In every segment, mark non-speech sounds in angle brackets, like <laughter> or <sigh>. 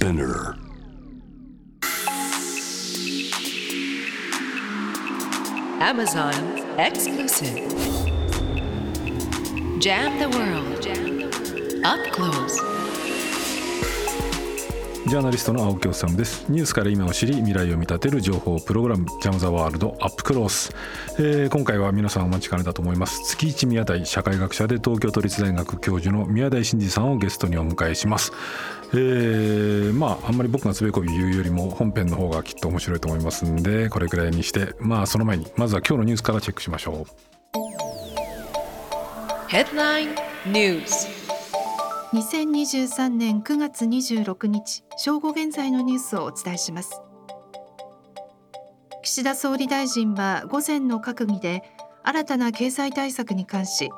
Spinner Amazon exclusive. Jam the world. Up close. ジャーナリストの青木治です。ニュースから今を知り未来を見立てる情報プログラムジャムザワールドアップクロース、えー、今回は皆さんお待ちかねだと思います。月一宮台社会学者で東京都立大学教授の宮台真司さんをゲストにお迎えします。えー、まああんまり僕がつべこび言うよりも本編の方がきっと面白いと思いますんでこれくらいにしてまあその前にまずは今日のニュースからチェックしましょう。Headline News. 2023年9月26日正午現在のニュースをお伝えします。岸田総理大臣は午前の閣議で新たな経済対策に関し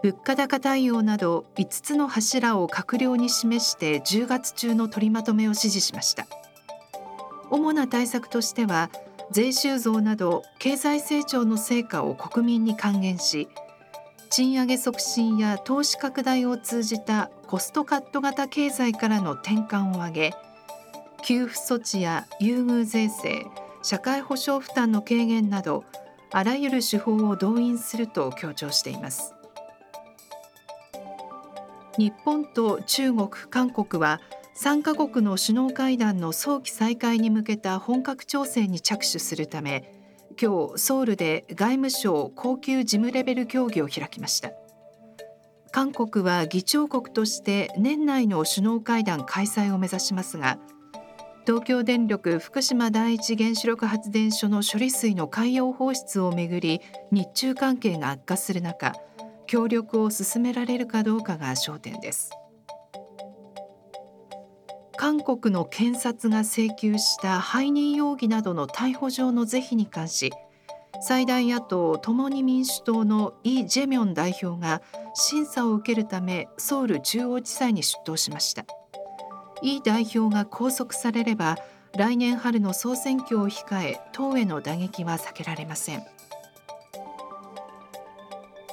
物価高対応など5つの柱を閣僚に示して10月中の取りまとめを指示しました。主な対策としては税収増など経済成長の成果を国民に還元し賃上げ促進や投資拡大を通じたコストカット型経済からの転換を挙げ給付措置や優遇税制社会保障負担の軽減などあらゆる手法を動員すると強調しています。日本と中国韓国は3カ国の首脳会談の早期再開に向けた本格調整に着手するため今日ソウルで外務省高級事務レベル協議を開きました。韓国は議長国として年内の首脳会談開催を目指しますが東京電力福島第一原子力発電所の処理水の海洋放出をめぐり日中関係が悪化する中協力を進められるかどうかが焦点です。韓国の検察が請求した背任容疑などの逮捕状の是非に関し最大野党共に民主党のイ・ジェミョン代表が審査を受けるためソウル中央地裁に出頭しました。イ代表が拘束されれば来年春の総選挙を控え党への打撃は避けられません。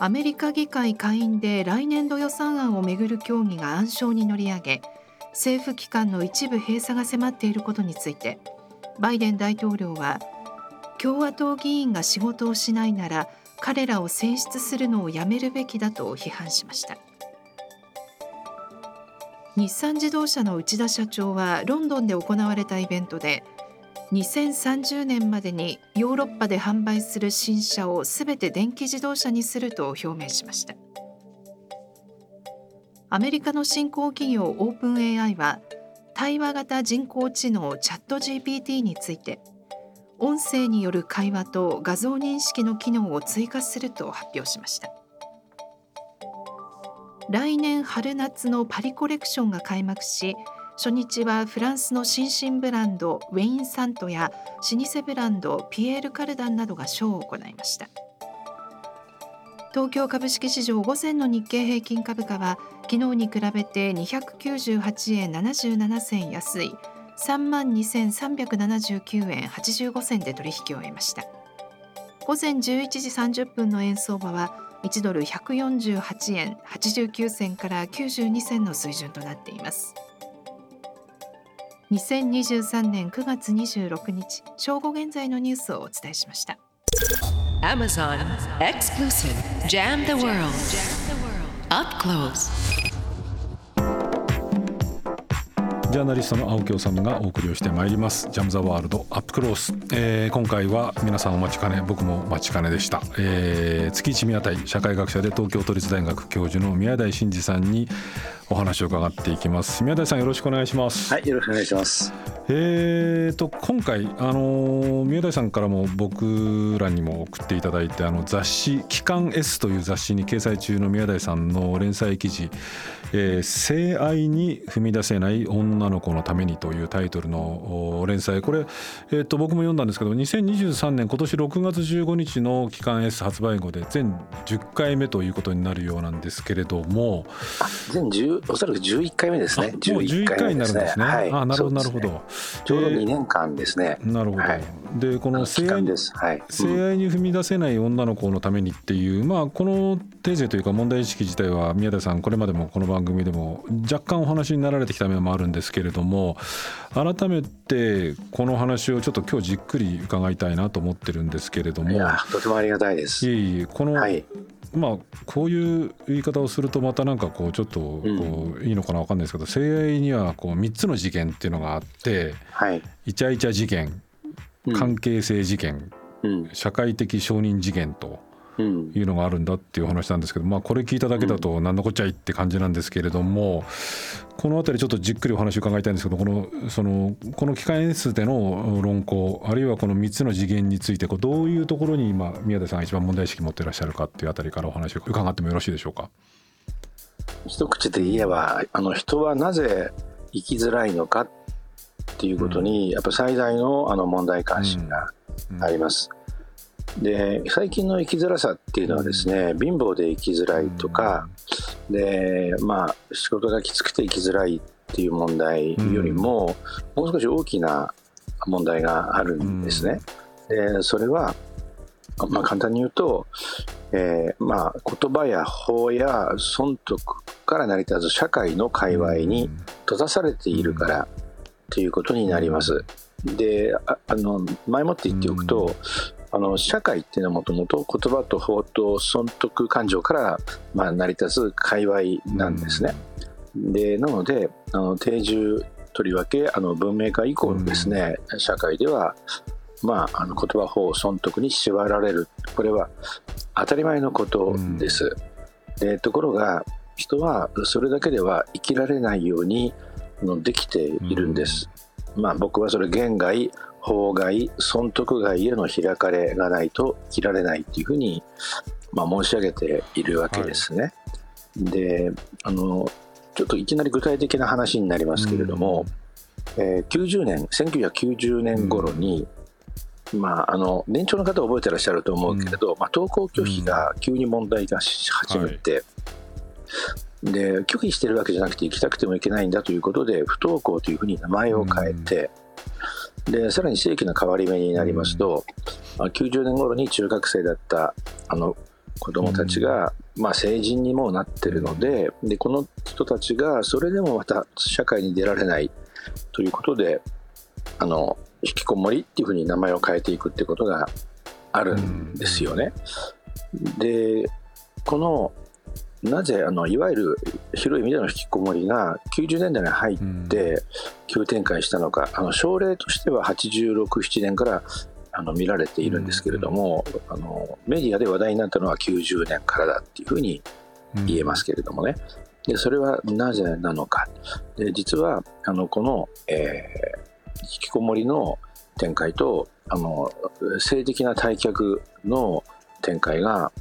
アメリカ議会下院で来年度予算案をめぐる協議が暗礁に乗り上げ政府機関の一部閉鎖が迫っていることについてバイデン大統領は共和党議員が仕事をしないなら彼らを選出するのをやめるべきだと批判しました。日産自動車の内田社長はロンドンで行われたイベントで2030年までにヨーロッパで販売する新車をすべて電気自動車にすると表明しました。アメリカの新興企業オープン AI は対話型人工知能チャット GPT について音声による会話と画像認識の機能を追加すると発表しました。来年春夏のパリコレクションが開幕し初日はフランスの新進ブランドウェイン・サントや老舗ブランドピエール・カルダンなどがショーを行いました。東京株式市場午前の日経平均株価は昨日に比べて298円77銭安い3万2379円85銭で取引を終えました。午前11時30分の円相場は1ドル148円89銭から92銭の水準となっています。2023年9月26日正午現在のニュースをお伝えしました。Amazon exclusive Jam the world. Up close. ジャーナリストの青木治がお送りをしてまいりますジャムザワールドアップクロース、えー、今回は皆さんお待ちかね僕もお待ちかねでした、えー、月一宮台社会学者で東京都立大学教授の宮台真司さんにお話を伺っていきます。宮台さんよろしくお願いします。はいよろしくお願いします。えーと今回あの宮台さんからも僕らにも送っていただいてあの雑誌「機関 S」という雑誌に掲載中の宮台さんの連載記事「えー、性愛に踏み出せない女の子のために」というタイトルの連載。これ、えー、と僕も読んだんですけど2023年今年6月15日の「機関 S」発売後で全10回目ということになるようなんですけれども。全10 10おそらく11回目ですね。もう11回になるんですね。はい、あなるほど、なるほど。ちょうど2年間ですね。なるほど。はいでこの性愛にはい、性愛に踏み出せない女の子のためにっていう、まあ、このテーゼというか問題意識自体は宮田さんこれまでもこの番組でも若干お話になられてきた面もあるんですけれども改めてこの話をちょっと今日じっくり伺いたいなと思ってるんですけれどもとてもありがたいです。いえいえこの、はい、まあこういう言い方をするとまたなんかこうちょっとこういいのかな分かんないですけど性愛にはこう3つの事件っていうのがあってはい、イチャイチャ事件関係性事件、うん、社会的承認事件とうん、いうのがあるんだっていう話なんですけど、まあ、これ聞いただけだと何のこっちゃいって感じなんですけれども、この辺りちょっとじっくりお話を伺いたいんですけどこのそのこの機関演出での論考あるいはこの3つの次元についてこうどういうところに今宮田さんが一番問題意識持っていらっしゃるかっていうあたりからお話を伺ってもよろしいでしょうか。一口で言えばあの人はなぜ生きづらいのかっていうことに、やっぱ最大のあの問題関心があります。で最近の生きづらさっていうのはですね、貧乏で生きづらいとか、でまあ仕事がきつくて生きづらいっていう問題よりも、もう少し大きな問題があるんですね。でそれは、まあ、簡単に言うと、えーまあ、言葉や法や損得から成り立つ社会の界隈に閉ざされているからということになります。でああの前もって言っておくと、あの社会っていうのはもともと言葉と法と損得感情から、まあ、成り立つ界隈なんですね。でなのであの定住とりわけあの文明化以降のですね、社会では、まあ、あの言葉法損得に縛られるこれは当たり前のことです。でところが人はそれだけでは生きられないようにできているんです。まあ、僕はそれ言外法外損得外への開かれがないと生きられないっていうふうに、まあ、申し上げているわけですね。であのちょっといきなり具体的な話になりますけれども、えー90年1990年頃に、まあ、あの年長の方は覚えてらっしゃると思うけれど、まあ、登校拒否が急に問題がし始めて、で拒否してるわけじゃなくて行きたくても行けないんだということで不登校というふうに名前を変えて、でさらに正規の変わり目になりますと、まあ90年頃に中学生だったあの子どもたちが、まあ、成人にもうなってるのででこの人たちがそれでもまた社会に出られないということであの引きこもりっていうふうに名前を変えていくってことがあるんですよね。でこのなぜあのいわゆる広い意味での引きこもりが90年代に入って急展開したのか、あの症例としては86、7年からあの見られているんですけれども、あのメディアで話題になったのは90年からだっていうふうに言えますけれどもね。でそれはなぜなのか。で実はあのこの、えー引きこもりの展開とあの性的な退却の展開が、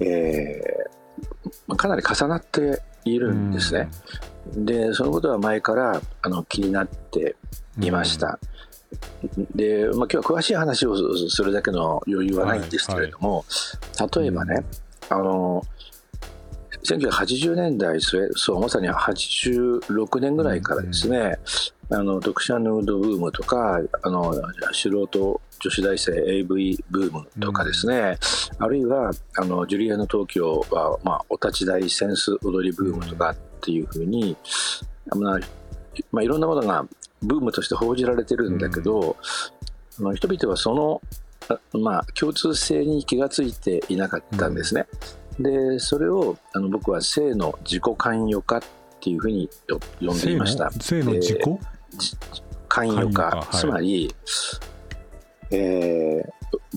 えーかなり重なっているんですね。でそのことは前からあの気になっていました。で、まあ、今日は詳しい話をするだけの余裕はないんですけれども、例えばね、あの1980年代末そうまさに86年ぐらいからですね、あの読者ヌードブームとかあの素人女子大生 AV ブームとかですね、あるいはあのジュリアの東京は、まあ、お立ち台センス踊りブームとかっていうふうに、まあまあ、いろんなものがブームとして報じられてるんだけど、あの人々はその、あまあ、共通性に気がついていなかったんですね。でそれをあの僕は性の自己関与化っていうふうによ呼んでいました。性の自己？で関与化。関与化。はい。つまり、えー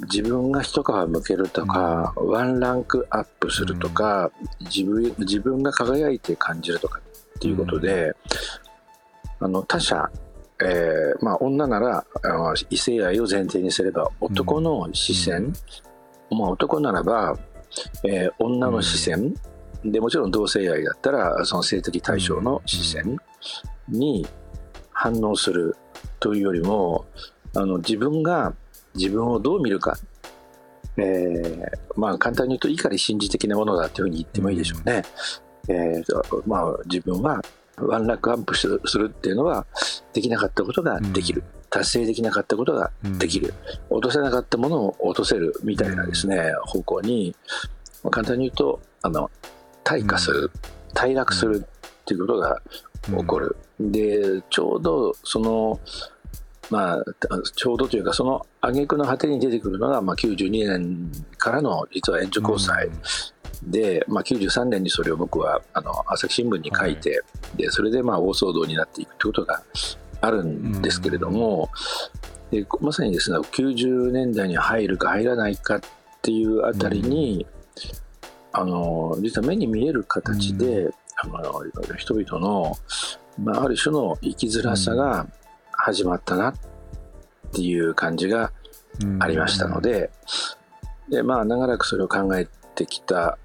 自分が一皮むけるとか、ワンランクアップするとか、自分自分が輝いて感じるとかっていうことで、あの他者、えーまあ、女ならあの異性愛を前提にすれば男の視線、まあ、男ならば、えー女の視線、でもちろん同性愛だったらその性的対象の視線に反応するというよりもあの自分が自分をどう見るか、えーまあ、簡単に言うと怒り心理的なものだというふうに言ってもいいでしょうね。えーまあ、自分はワンランクアップするっていうのはできなかったことができる、うん、達成できなかったことができる、うん、落とせなかったものを落とせるみたいなですね、方向に簡単に言うとあの退化する、退落するっていうことが起こる、でちょうどそのまあ、ちょうどというかその挙句の果てに出てくるのが、まあ、92年からの実は援助交際で、まあ、93年にそれを僕はあの朝日新聞に書いて、はい、でそれでまあ大騒動になっていくということがあるんですけれども、でまさにですね90年代に入るか入らないかっていうあたりに、あの実は目に見える形で、あの人々の、まあ、ある種の生きづらさが始まったなっていう感じがありましたので,、でまあ、長らくそれを考えてきた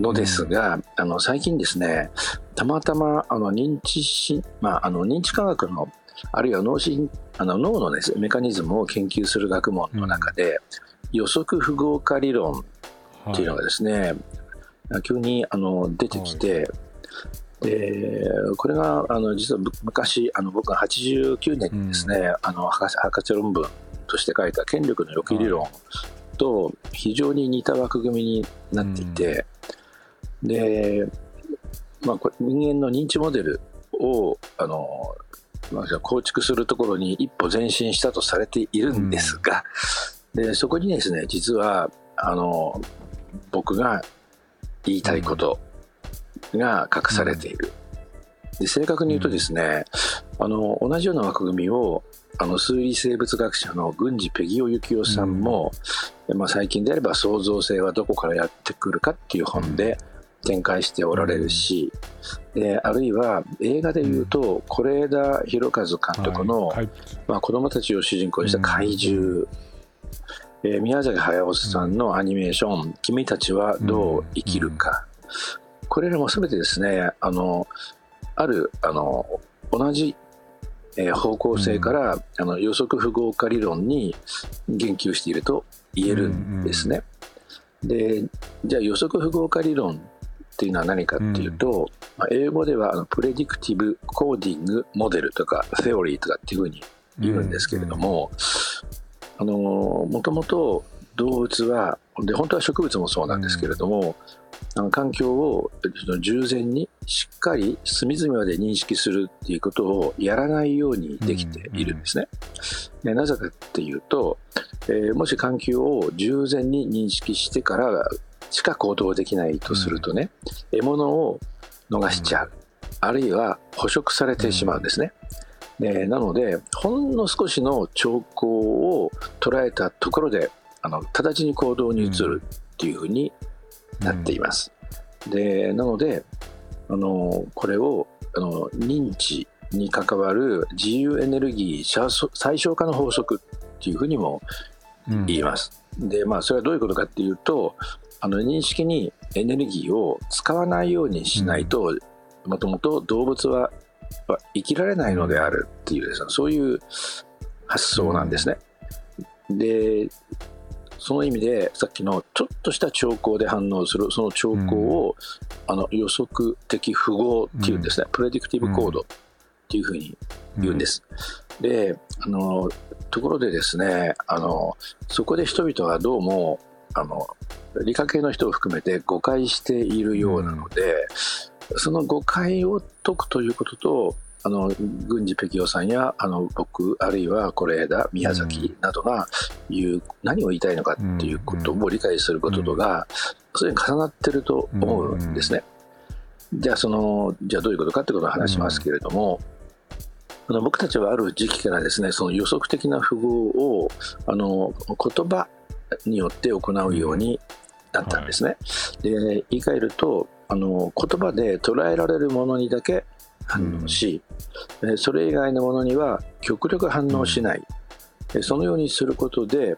のですが、うん、あの最近ですねたまたまあの認知し、まあ、あの認知科学のあるいは脳神あの脳の、ね、メカニズムを研究する学問の中で、うん、予測符号化理論っていうのがですね、はい、急にあの出てきて、はいでこれがあの実は昔あの僕が89年にですね、うん、あの博士論文として書いた権力の予期理論と非常に似た枠組みになっていて、うん、で、まあ、人間の認知モデルをあの、まあ、構築するところに一歩前進したとされているんですが、うん、でそこにですね実はあの僕が言いたいこと、が隠されている。で正確に言うとですね、うん、あの同じような枠組みをあの数理生物学者の郡司ペギオ幸雄さんも、うん、まあ、最近であれば創造性はどこからやってくるかっていう本で展開しておられるし、であるいは映画でいうと是枝裕和監督の、はい、まあ、子供たちを主人公にした怪獣、えー、宮崎駿さんのアニメーション「君たちはどう生きるか」これらも全てですねあのあるあの同じえ方向性から、うん、あの予測符号化理論に言及していると言えるんですね。うんうん、でじゃあ予測符号化理論っていうのは何かっていうと、うん、まあ、英語ではあのプレディクティブコーディングモデルとかセオリーとかっていうふうに言うんですけれども、あのもともと動物はで本当は植物もそうなんですけれども、環境を従前にしっかり隅々まで認識するっていうことをやらないようにできているんですね。でなぜかっていうと、えー、もし環境を従前に認識してからしか行動できないとするとね、獲物を逃しちゃう、あるいは捕食されてしまうんですね。でなのでほんの少しの兆候を捉えたところであの直ちに行動に移るっていうふうになっています。うん、でなのであのこれをあの認知に関わる自由エネルギー最小化の法則っていうふうにも言います。うん、でまあそれはどういうことかっていうとあの認識にエネルギーを使わないようにしないともともと動物は生きられないのであるっていうですねそういう発想なんですね。でその意味でさっきのちょっとした兆候で反応するその兆候を、うん、あの予測的符号っていうんですね、うん、プレディクティブコードっていうふうに言うんです。うん、であのところでですねあのそこで人々はどうもあの理科系の人を含めて誤解しているようなので、その誤解を解くということとあの郡司北京さんやあの僕あるいは是枝宮崎などが言う、何を言いたいのかっていうことを理解することとが、それに重なってると思うんですね。じゃあそのじゃあどういうことかってことを話しますけれども、あの僕たちはある時期からですねその予測的な符号をあの言葉によって行うようになったんですね。で言い換えるとあの言葉で捉えられるものにだけ反応し、うん、それ以外のものには極力反応しない、うん、そのようにすることで、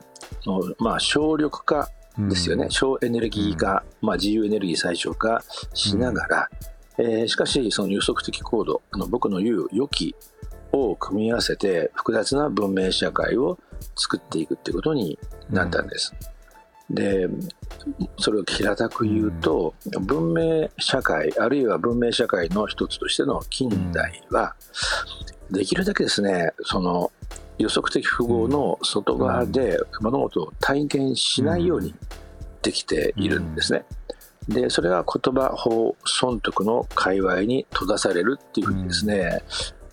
まあ、省力化ですよね、うん、省エネルギー化、まあ、自由エネルギー最小化しながら、えー、しかしその予測的コードあの僕の言う予期を組み合わせて複雑な文明社会を作っていくっていうことになったんです。でそれを平たく言うと、文明社会あるいは文明社会の一つとしての近代は、できるだけですねその予測的符号の外側で物事を体験しないようにできているんですね。でそれが言葉法損得の界隈に閉ざされるっていうふうにですね、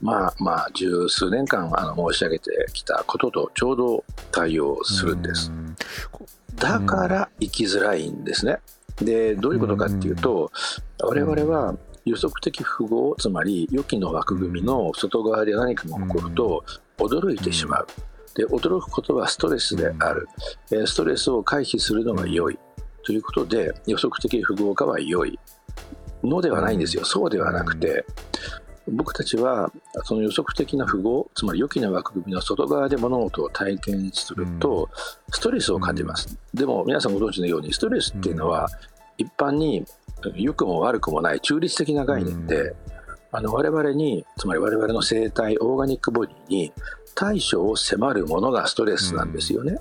まあまあ十数年間あの申し上げてきたこととちょうど対応するんです。だから生きづらいんですね。でどういうことかっていうと我々は予測的符号つまり予期の枠組みの外側で何かが起こると驚いてしまう。で驚くことはストレスである。ストレスを回避するのが良い。ということで予測的符号化は良いのではないんですよ。そうではなくて僕たちはその予測的な符号つまり予期の枠組みの外側で物事を体験するとストレスを感じます、でも皆さんご存知のようにストレスっていうのは一般に良くも悪くもない中立的な概念で、あの我々につまり我々の生態オーガニックボディに対処を迫るものがストレスなんですよね。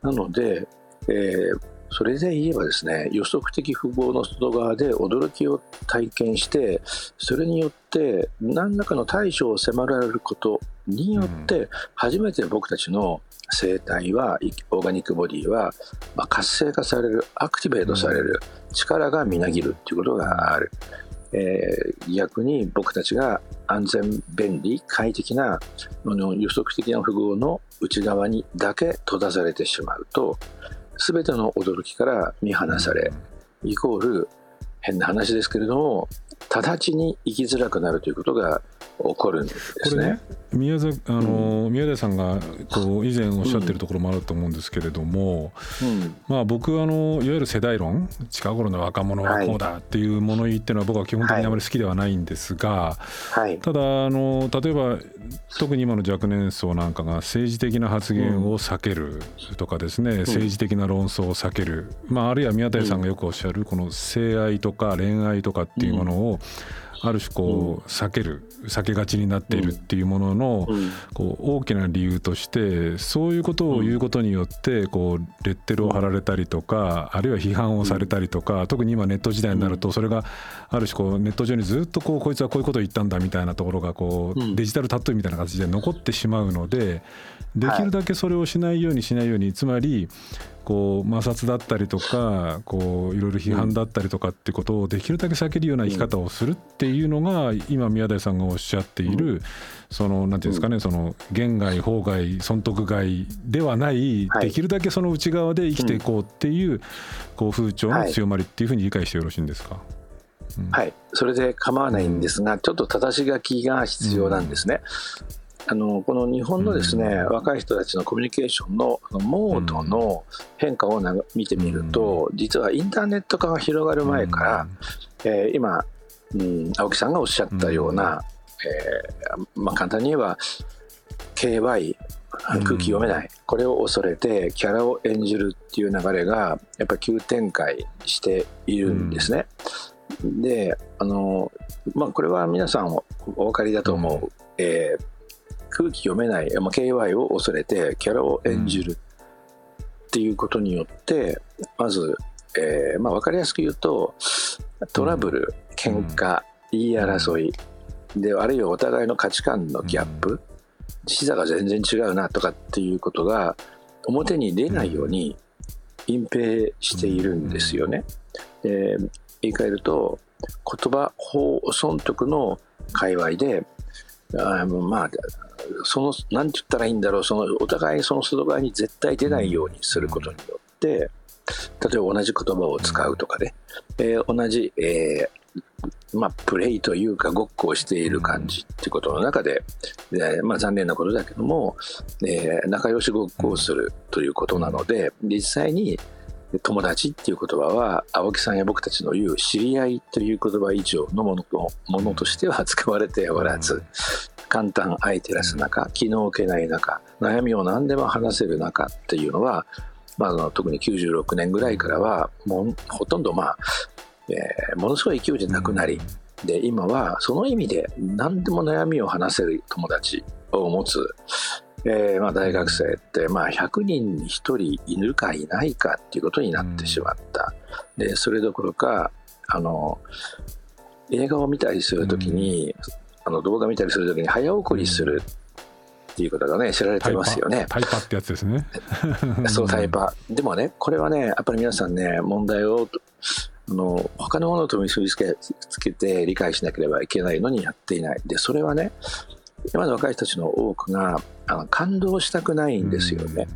なので、えー、それで言えばですね予測的符号の外側で驚きを体験してそれによって何らかの対処を迫られることによって初めて僕たちの生態はオーガニックボディは、ま活性化されるアクティベートされる力がみなぎるっていうことがある。えー、逆に僕たちが安全便利快適なの予測的な符号の内側にだけ閉ざされてしまうと全ての驚きから見放され、イコール変な話ですけれども直ちに生きづらくなるということが起こるんですね。宮崎あの、うん、宮台さんがこう以前おっしゃってるところもあると思うんですけれども、うん、まあ僕あのいわゆる世代論近頃の若者はこうだっていう物言いっていうのは僕は基本的にあまり好きではないんですが、はい、ただあの例えば特に今の若年層なんかが政治的な発言を避けるとかですね、うん、政治的な論争を避ける、まあ、あるいは宮台さんがよくおっしゃるこの性愛とか恋愛とかっていうものを、ある種こう避ける避けがちになっているっていうもののこう大きな理由としてそういうことを言うことによってこうレッテルを貼られたりとかあるいは批判をされたりとか特に今ネット時代になるとそれがある種こうネット上にずっとこうこいつはこういうことを言ったんだみたいなところがこうデジタルタトゥーみたいな形で残ってしまうのでできるだけそれをしないようにしないようにつまりこう摩擦だったりとかこういろいろ批判だったりとかってことをできるだけ避けるような生き方をするっていうのが今宮台さんがおっしゃっているそのなんていうんですかねその言外法外損得外ではないできるだけその内側で生きていこうっていうこう風潮の強まりっていうふうに理解してよろしいんですか、はい、それで構わないんですが、ちょっと正し書きが必要なんですね。あのこの日本のですね、うん、若い人たちのコミュニケーションのモードの変化を見てみると、うん、実はインターネット化が広がる前から、うん、えー、今、うん、青木さんがおっしゃったような、えー、まあ、簡単に言えば KY 空気読めない、これを恐れてキャラを演じるっていう流れがやっぱり急展開しているんですね。であの、まあ、これは皆さんお分かりだと思う、えー空気読めない、まあ、KY を恐れてキャラを演じるっていうことによって、まず、えーまあ、分かりやすく言うとトラブル喧嘩言い争いであるいはお互いの価値観のギャップ視座が全然違うなとかっていうことが表に出ないように隠蔽しているんですよね。えー、言い換えると言葉法損得の界隈であまあその何て言ったらいいんだろうそのお互いその外側に絶対出ないようにすることによって例えば同じ言葉を使うとかね、えー、同じ、えー、まあ、プレイというかごっこをしている感じっていうことの中で、えー、まあ、残念なことだけども、え、仲良しごっこをするということなので実際に友達っていう言葉は青木さんや僕たちの言う知り合いという言葉以上のものものとしては使われておらず、簡単相手らす中気の置けない中悩みを何でも話せる中っていうのは、まあ、特に96年ぐらいからはもうほとんどまあ、えー、ものすごい勢いでなくなりで今はその意味で何でも悩みを話せる友達を持つえーまあ、大学生って、まあ、100人に1人いるかいないかっていうことになってしまった、でそれどころかあの映画を見たりするときに、あの動画見たりするときに早送りするっていうことがね知られてますよね。タイパってやつですね。<laughs> そうタイパでもねこれはねやっぱり皆さんね問題をあの他のものと結びつけつけて理解しなければいけないのにやっていない。でそれはね今の若い人たちの多くがあの感動したくないんですよね。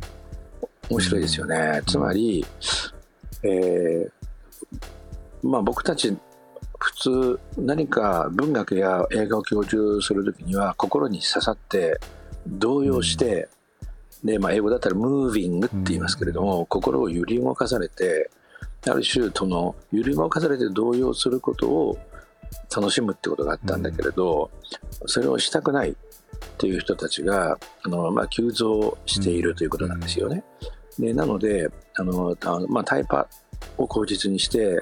面白いですよね。つまり、えーまあ僕たち普通何か文学や映画を享受するときには心に刺さって動揺して、でまあ、英語だったらムービングって言いますけれども、心を揺り動かされてある種その揺り動かされて動揺することを楽しむってことがあったんだけれど、それをしたくないっていう人たちがあの、まあ、急増しているということなんですよね。でなのであの、たまあ、タイパを口実にして、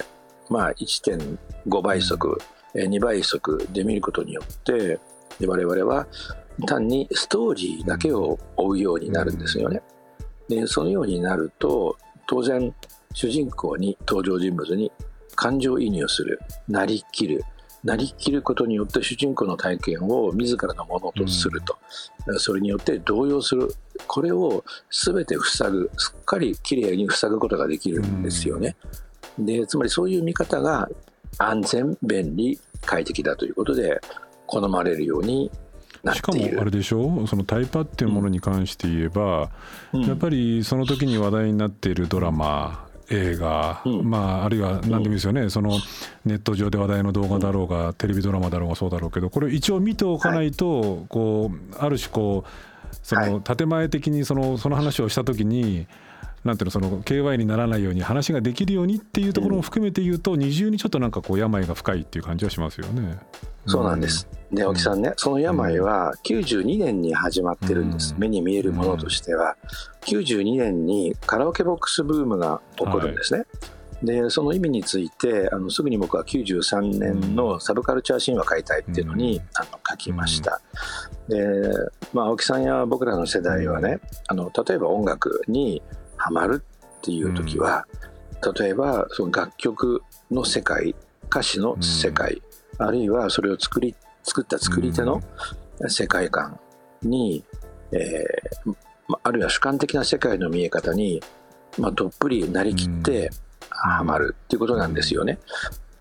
まあ、1.5倍速、えー2倍速で見ることによってで我々は単にストーリーだけを追うようになるんですよね。でそのようになると当然主人公に登場人物に感情移入するなりきるなりきることによって主人公の体験を自らのものとすると、それによって動揺する。これを全て塞ぐすっかりきれいに塞ぐことができるんですよね。でつまりそういう見方が安全便利快適だということで好まれるようになっしかている。もあれでしょ？そのタイパっていうものに関して言えば、うん。やっぱりその時に話題になっているドラマ映画、うん。まああるいは何でもいいですよね、そのネット上で話題の動画だろうが、テレビドラマだろうがそうだろうけどこれ一応見ておかないと、こうある種こうその建前的にそのその話をした時になんていうのその KY にならないように話ができるようにっていうところも含めて言うと、二重にちょっとなんかこう病が深いっていう感じはしますよね。そうなんです。で、青木さんね、その病は92年に始まってるんです。うん。目に見えるものとしては、92年にカラオケボックスブームが起こるんですね。で、その意味について、あのすぐに僕は93年のサブカルチャー神話解体っていうのに、うん。あの書きました。で、まあ、青木さんや僕らの世代はね、あの例えば音楽にハマるっていう時は、例えばその楽曲の世界歌詞の世界、あるいはそれを作り作った作り手の世界観に、えーまあるいは主観的な世界の見え方に、まあ、どっぷりなりきってハマるっていうことなんですよね。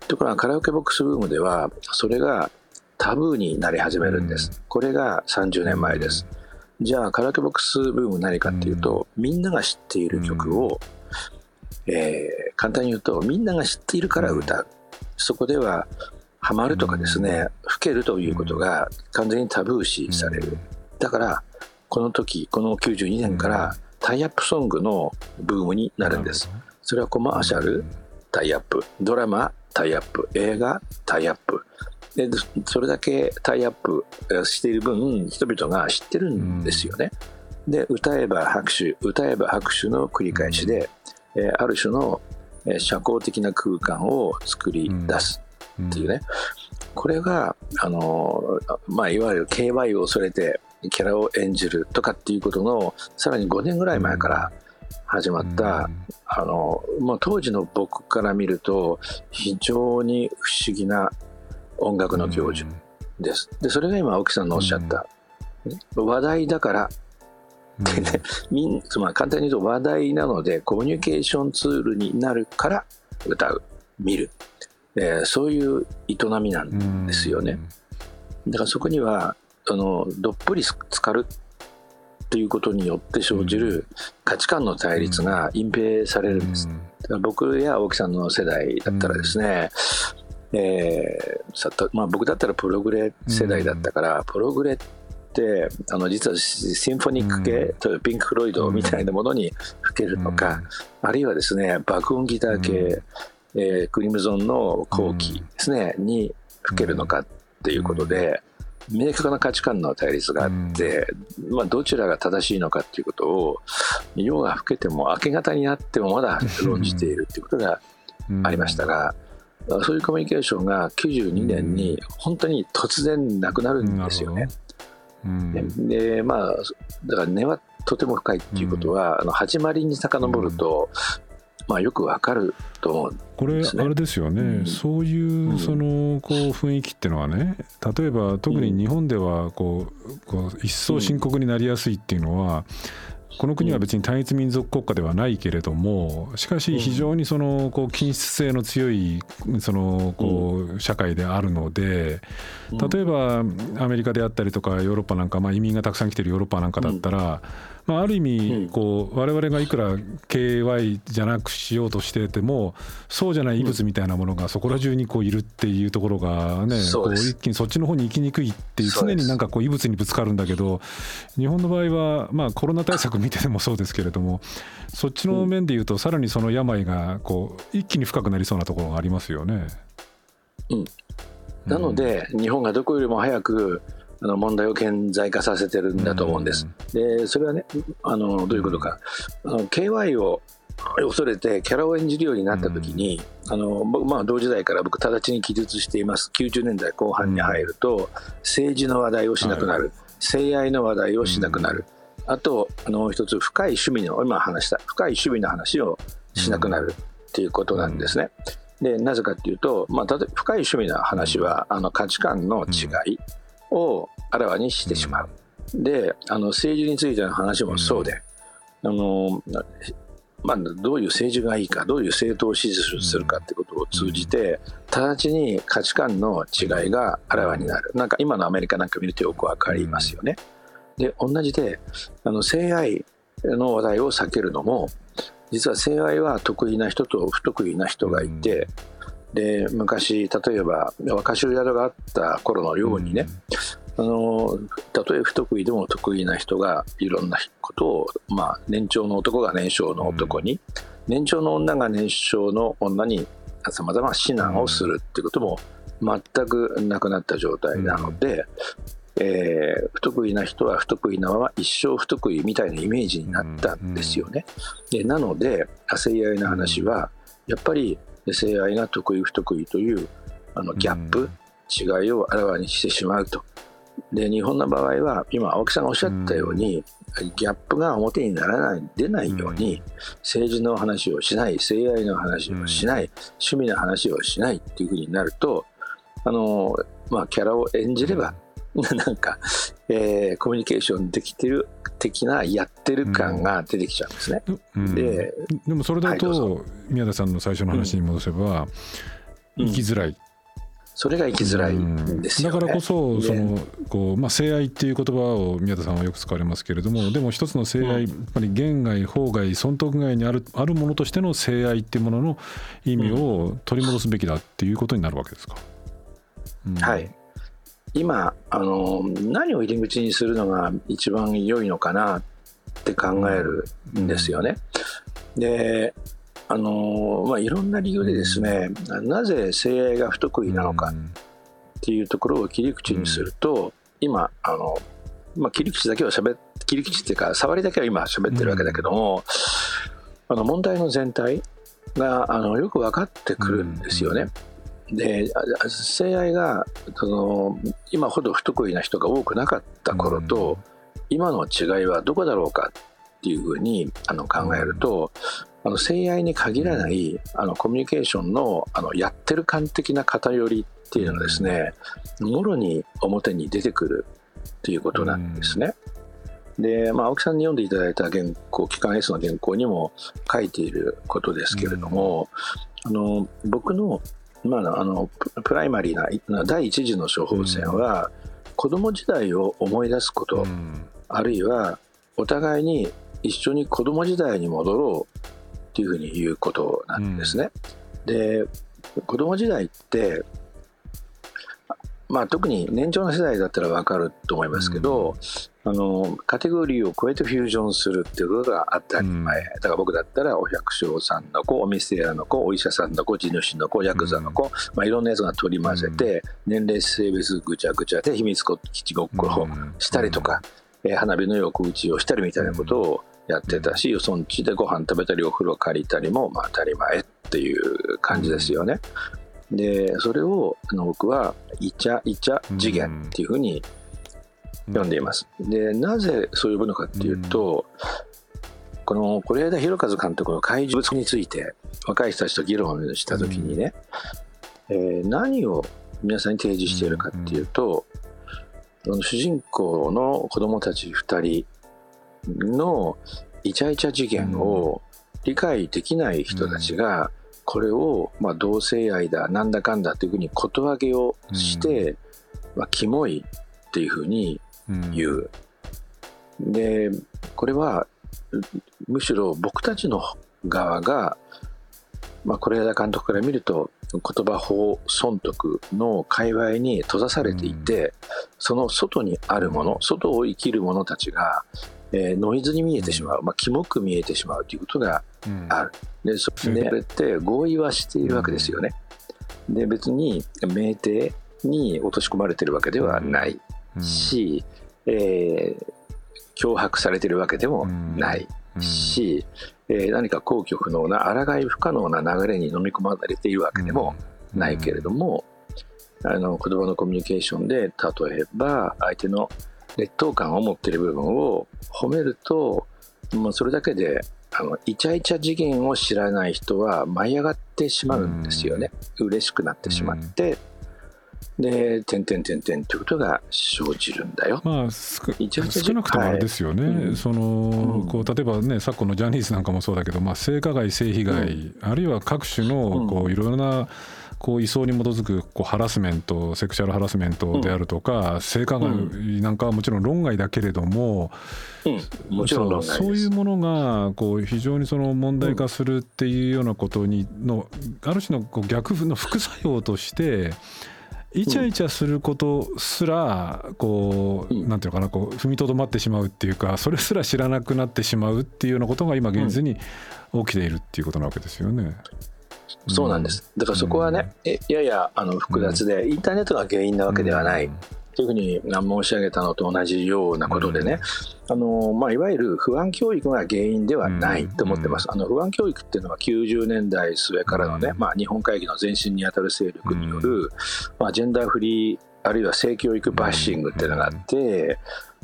ところがカラオケボックスブームではそれがタブーになり始めるんです。これが30年前です。じゃあカラオケボックスブーム何かっていうと、みんなが知っている曲を、えー簡単に言うとみんなが知っているから歌う、そこではハマるとかですね老けるということが完全にタブー視される、だからこの時この92年からタイアップソングのブームになるんです。それはコマーシャルタイアップ。ドラマタイアップ。映画タイアップでそれだけタイアップえしている分人々が知ってるんですよね、で歌えば拍手歌えば拍手の繰り返しで、えーある種のえー社交的な空間を作り出すっていうね、これが、あのーまあ、いわゆる KY を恐れてキャラを演じるとかっていうことのさらに5年ぐらい前から始まった、あのまあ、当時の僕から見ると非常に不思議な音楽の教授です。でそれが今青木さんのおっしゃった、話題だからでね、<laughs> みんつまり簡単に言うと話題なのでコミュニケーションツールになるから歌う見る、えーそういう営みなんですよね。だからそこにはあのどっぷり浸かるということによって生じる価値観の対立が隠蔽されるんです。だから僕や青木さんの世代だったらですね、えーさたまあ、僕だったらプログレ世代だったから、プログレってあの実はシンフォニック系、うん。例えばピンク・フロイドみたいなものに吹けるのか、あるいはですね爆音ギター系、えークリムゾンの後期ですね、に吹けるのかっていうことで、明確な価値観の対立があって、まあ、どちらが正しいのかっていうことを夜が更けても明け方になってもまだ論じているっていうことがありましたが、そういうコミュニケーションが92年に本当に突然なくなるんですよね。うん。でまあだから根はとても深いっていうことは、あの始まりに遡ると、まあよくわかると思うこれですね。あれですよね、うん。そういううん。そのこう雰囲気っていうのはね例えば特に日本ではこうこう一層深刻になりやすいっていうのは、この国は別に単一民族国家ではないけれどもしかし非常にそのこう均質性の強いそのこう社会であるので例えばアメリカであったりとかヨーロッパなんか、まあ、移民がたくさん来てるヨーロッパなんかだったら、まあ、ある意うん。味こう我々がいくら KY じゃなくしようとしててもそうじゃない異物みたいなものがそこら中にこういるっていうところがねこう一気にそっちの方に行きにくいっていう常になんかこう異物にぶつかるんだけど日本の場合はまあコロナ対策見ててもそうですけれどもそっちの面で言うとさらにその病がこう一気に深くなりそうなところがありますよね。なので、日本がどこよりも早くあの問題を顕在化させてるんだと思うんです。でそれはねあのどういうことか、あの KY を恐れてキャラを演じるようになった時に、あの僕まあ同時代から僕直ちに記述しています。90年代後半に入ると、政治の話題をしなくなる、性愛の話題をしなくなる、あとあの一つ深い趣味の今話した深い趣味の話をしなくなるっていうことなんですね。でなぜかっていうと、まあ、例えば深い趣味の話はあの価値観の違いをあらわにしてしまう。であの政治についての話もそうで、あのまあ、どういう政治がいいかどういう政党を支持するかってことを通じて直ちに価値観の違いがあらわになる。なんか今のアメリカなんか見るとよくわかりますよね。で同じであの性愛の話題を避けるのも実は性愛は得意な人と不得意な人がいて、で昔例えば若衆宿があった頃のようにね、あのたとえ不得意でも得意な人がいろんなことを、まあ、年長の男が年少の男に、年長の女が年少の女にさまざま指南をするっていうことも全くなくなった状態なので、えー不得意な人は不得意なまま一生不得意みたいなイメージになったんですよね。でなので性愛の話はやっぱり性愛が得意不得意というあのギャップ、違いをあらわにしてしまうと。で日本の場合は今青木さんがおっしゃったように、ギャップが表にならない出ないように、政治の話をしない性愛の話をしない、趣味の話をしないっていうふうになるとあの、まあ、キャラを演じれば、<laughs> なんか、えーコミュニケーションできてる的なやってる感が出てきちゃうんですね。うん。ででもそれだはい宮田さんの最初の話に戻せば、うん。生きづらい、それが生きづらいんですよ、ね。だからこそでそのこう、まあ、性愛っていう言葉を宮田さんはよく使われますけれどもでも一つの性愛、うん。やっぱり言外法外損得外にあるあるものとしての性愛っていうものの意味を取り戻すべきだっていうことになるわけですか。うん。はい、今あの何を入り口にするのが一番良いのかなって考えるん。ですよね。であの、まあ、いろんな理由でですね、なぜ性愛が不得意なのかっていうところを切り口にすると、今あの、まあ、切り口だけはしゃべ切り口っていうか触りだけは今喋ってるわけだけども、あの問題の全体があのよく分かってくるんですよね。であ性愛がその今ほど不得意な人が多くなかった頃と、今の違いはどこだろうかっていうふうにあの考えると、あの性愛に限らないあのコミュニケーションのあのやってる感的な偏りっていうのはですね、もろに表に出てくるっていうことなんですね。で、まあ、青木さんに読んでいただいた原稿、機関 S の原稿にも書いていることですけれども、あの僕の,、まあ、あのププライマリーな第一次の処方箋は、子供時代を思い出すこと、うん。あるいはお互いに一緒に子供時代に戻ろうっていうふうに言うことなんですね。で子供時代ってまあ、特に年長の世代だったら分かると思いますけど、あのカテゴリーを超えてフュージョンするっていうことが当たり前、だから僕だったらお百姓さんの子お店屋の子お医者さんの子地主の子ヤクザの子、まあ、いろんなやつが取り混ぜて、年齢性別ぐちゃぐちゃで秘密基地ごっこをしたりとか、えー花火の横打ちをしたりみたいなことをやってたし、よそんちでご飯食べたりお風呂借りたりもまあ当たり前っていう感じですよね。でそれをあの僕はイチャイチャ次元っていうふうに読んでいます。でなぜそう呼ぶのかっていうと、この是枝裕和監督の怪獣物について若い人たちと議論した時にね、えー何を皆さんに提示しているかっていうと、その主人公の子供たち2人のイチャイチャ事件を理解できない人たちが、これをまあ同性愛だなんだかんだっていうふうにことわげをして、まあ、キモいっていうふうにうん。言う。でこれはうむしろ僕たちの側がまあ、是枝監督から見ると言葉法損得の界隈に閉ざされていて、その外にあるもの外を生きる者たちが、えーノイズに見えてしまう、まあ、キモく見えてしまうということがうん。あるでそれでこれって合意はしているわけですよね。で別に酩酊に落とし込まれてるわけではないうん。し、えー脅迫されてるわけでもないうん。し、えー何か抗拒不能な抗い不可能な流れに飲み込まれているわけでもないけれども、あの言葉のコミュニケーションで例えば相手の劣等感を持っている部分を褒めるともうそれだけであのイチャイチャ次元を知らない人は舞い上がってしまうんですよね、嬉しくなってしまって、で「てんてんてんてん」ということが生じるんだよ。まあ、すく一応少なくともあれですよね、そのうん。こう例えばね昨今のジャニーズなんかもそうだけど、まあ、性加害性被害、あるいは各種のこうういろいろなこう位相に基づくこうハラスメントセクシャルハラスメントであるとか、性加害なんかはもちろん論外だけれども、うん、もちろん論そういうものがこう非常にその問題化するっていうようなことにのある種のこう逆の副作用としてイチャイチャすることすらこう、うんなんていうのかなこう踏みとどまってしまうっていうかそれすら知らなくなってしまうっていうようなことが今現実に起きているっていうことなわけですよね。そうなんです。だからそこはね、えややあの複雑で、インターネットが原因なわけではない。というふうに申し上げたのと同じようなことでね、あのまあ、いわゆる不安教育が原因ではないと思ってます、あの不安教育っていうのは90年代末からのね、うん。まあ、日本会議の前身にあたる勢力による、まあ、ジェンダーフリーあるいは性教育バッシングっていうのがあって、